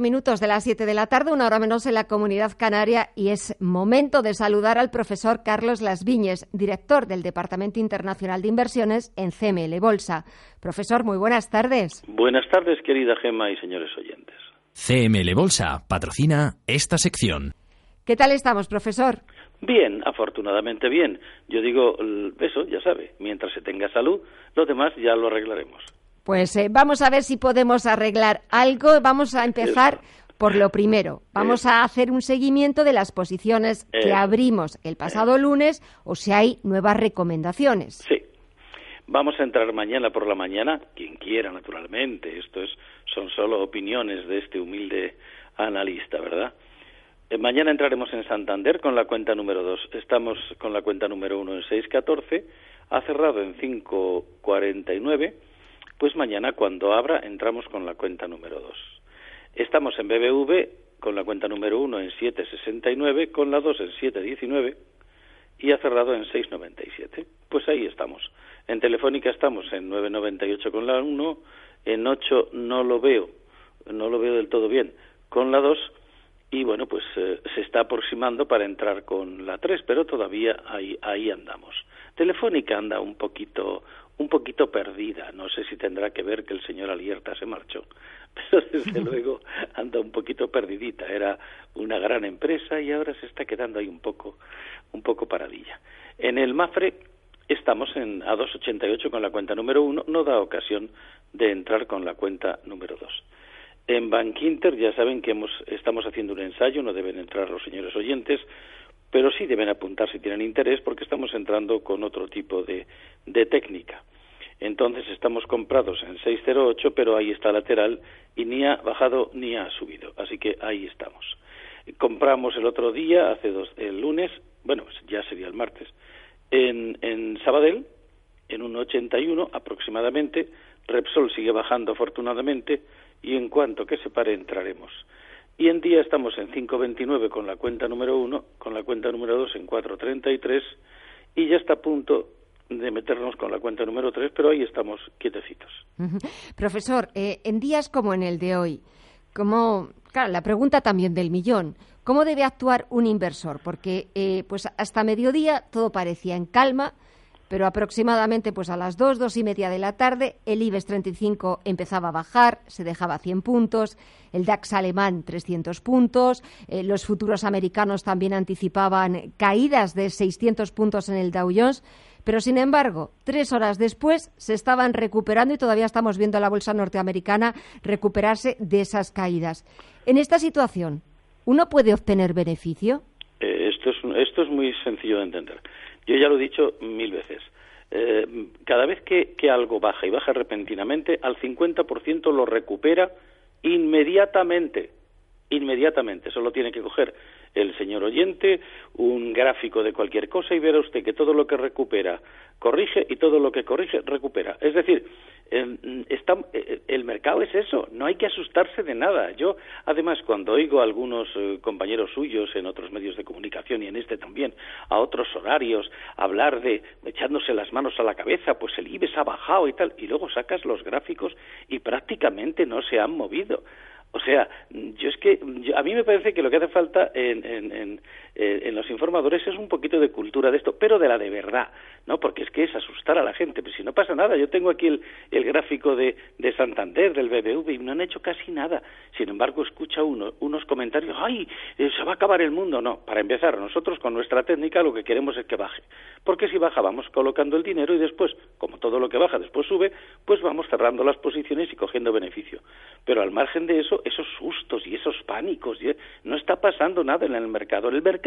minutos de las 7 de la tarde, una hora menos en la comunidad canaria, y es momento de saludar al profesor Carlos Las Viñes, director del Departamento Internacional de Inversiones en CML Bolsa. Profesor, muy buenas tardes. Buenas tardes, querida Gema y señores oyentes. CML Bolsa patrocina esta sección. ¿Qué tal estamos, profesor? Bien, afortunadamente bien. Yo digo, eso ya sabe, mientras se tenga salud, lo demás ya lo arreglaremos. Pues eh, vamos a ver si podemos arreglar algo. Vamos a empezar por lo primero. Vamos a hacer un seguimiento de las posiciones que abrimos el pasado lunes o si hay nuevas recomendaciones. Sí. Vamos a entrar mañana por la mañana, quien quiera, naturalmente. Esto es, son solo opiniones de este humilde analista, ¿verdad? Eh, mañana entraremos en Santander con la cuenta número 2. Estamos con la cuenta número 1 en 6.14. Ha cerrado en 5.49 pues mañana cuando abra entramos con la cuenta número 2. Estamos en BBV con la cuenta número 1 en 7,69, con la 2 en 7,19 y ha cerrado en 6,97. Pues ahí estamos. En Telefónica estamos en 9,98 con la 1, en 8 no lo veo, no lo veo del todo bien, con la 2 y bueno, pues eh, se está aproximando para entrar con la 3, pero todavía ahí, ahí andamos. Telefónica anda un poquito un poquito perdida. No sé si tendrá que ver que el señor Alierta se marchó, pero desde luego anda un poquito perdidita. Era una gran empresa y ahora se está quedando ahí un poco, un poco paradilla. En el Mafre estamos en a 2.88 con la cuenta número uno, no da ocasión de entrar con la cuenta número dos. En Bankinter ya saben que hemos, estamos haciendo un ensayo, no deben entrar los señores oyentes, pero sí deben apuntar si tienen interés porque estamos entrando con otro tipo de, de técnica. Entonces estamos comprados en 608, pero ahí está lateral y ni ha bajado ni ha subido. Así que ahí estamos. Compramos el otro día, hace dos, el lunes, bueno, pues ya sería el martes, en, en Sabadell, en un 81 aproximadamente. Repsol sigue bajando afortunadamente y en cuanto que se pare entraremos. Y en día estamos en 5.29 con la cuenta número 1, con la cuenta número 2 en 4.33 y ya está a punto de meternos con la cuenta número 3, pero ahí estamos quietecitos. Profesor, eh, en días como en el de hoy, como, claro, la pregunta también del millón, ¿cómo debe actuar un inversor? Porque eh, pues hasta mediodía todo parecía en calma, pero aproximadamente pues a las dos, dos y media de la tarde, el IBEX 35 empezaba a bajar, se dejaba 100 puntos, el DAX alemán 300 puntos, eh, los futuros americanos también anticipaban caídas de 600 puntos en el Dow Jones, pero sin embargo, tres horas después se estaban recuperando y todavía estamos viendo a la bolsa norteamericana recuperarse de esas caídas. En esta situación, ¿uno puede obtener beneficio? Eh, esto, es, esto es muy sencillo de entender. Yo ya lo he dicho mil veces. Eh, cada vez que, que, algo baja y baja repentinamente, al 50% lo recupera inmediatamente. Inmediatamente. Solo tiene que coger el señor oyente un gráfico de cualquier cosa y verá usted que todo lo que recupera corrige y todo lo que corrige recupera. Es decir, está, eh, el mercado es eso, no hay que asustarse de nada. Yo, además, cuando oigo a algunos eh, compañeros suyos en otros medios de comunicación y en este también, a otros horarios, hablar de echándose las manos a la cabeza, pues el IBEX ha bajado y tal, y luego sacas los gráficos y prácticamente no se han movido. O sea, yo es que a mí me parece que lo que hace falta en, en, en, los informadores es un poquito de cultura de esto, pero de la de verdad, ¿no? Porque es que es asustar a la gente, pero si no pasa nada, yo tengo aquí el, el gráfico de, de, Santander, del BBV, y no han hecho casi nada. Sin embargo, escucha uno, unos comentarios, ¡ay! Eh, se va a acabar el mundo. No, para empezar, nosotros con nuestra técnica lo que queremos es que baje. Porque si baja, vamos colocando el dinero y después, como todo lo que baja después sube, pues vamos cerrando las posiciones y cogiendo beneficio. Pero al margen de eso, esos sustos y esos pánicos. ¿eh? No está pasando nada en el mercado. El mercado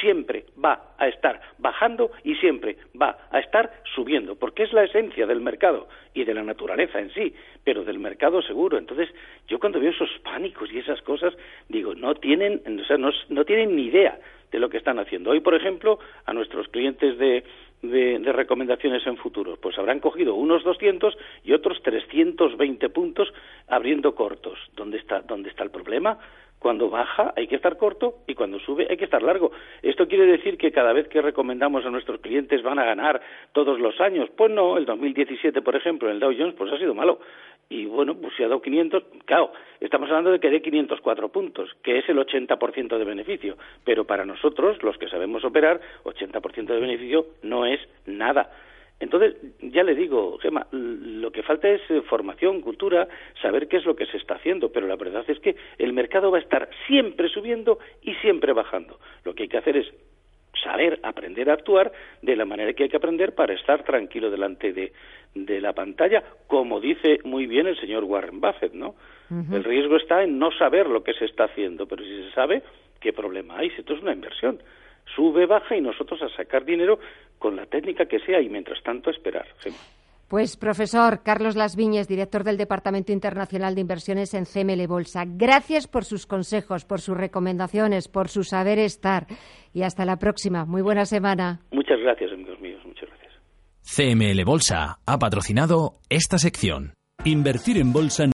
siempre va a estar bajando y siempre va a estar subiendo, porque es la esencia del mercado y de la naturaleza en sí, pero del mercado seguro. Entonces, yo cuando veo esos pánicos y esas cosas, digo, no tienen, o sea, no, tienen ni idea de lo que están haciendo. Hoy, por ejemplo, a nuestros clientes de, de, recomendaciones en futuros? Pues habrán cogido unos 200 y otros 320 puntos abriendo cortos. ¿Dónde está, dónde está el problema? Cuando baja hay que estar corto y cuando sube hay que estar largo. ¿Esto quiere decir que cada vez que recomendamos a nuestros clientes van a ganar todos los años? Pues no, el 2017, por ejemplo, en el Dow Jones, pues ha sido malo. y bueno, pues si ha dado 500, claro, estamos hablando de que dé 504 puntos, que es el 80% de beneficio, pero para nosotros, los que sabemos operar, 80% de beneficio no es nada. Entonces, ya le digo, Gema, lo que falta es eh, formación, cultura, saber qué es lo que se está haciendo, pero la verdad es que el mercado va a estar siempre subiendo y siempre bajando. Lo que hay que hacer es saber aprender a actuar de la manera que hay que aprender para estar tranquilo delante de, de la pantalla, como dice muy bien el señor Warren Buffett, ¿no? El riesgo está en no saber lo que se está haciendo, pero si se sabe, ¿qué problema hay? Si esto es una inversión. Sube, baja y nosotros a sacar dinero con la técnica que sea y mientras tanto esperar. Pues profesor Carlos Las Viñes, director del Departamento Internacional de Inversiones en CML Bolsa, gracias por sus consejos, por sus recomendaciones, por su saber estar y hasta la próxima. Muy buena semana. Muchas gracias, amigos míos, muchas gracias. CML Bolsa ha patrocinado esta sección. Invertir en bolsa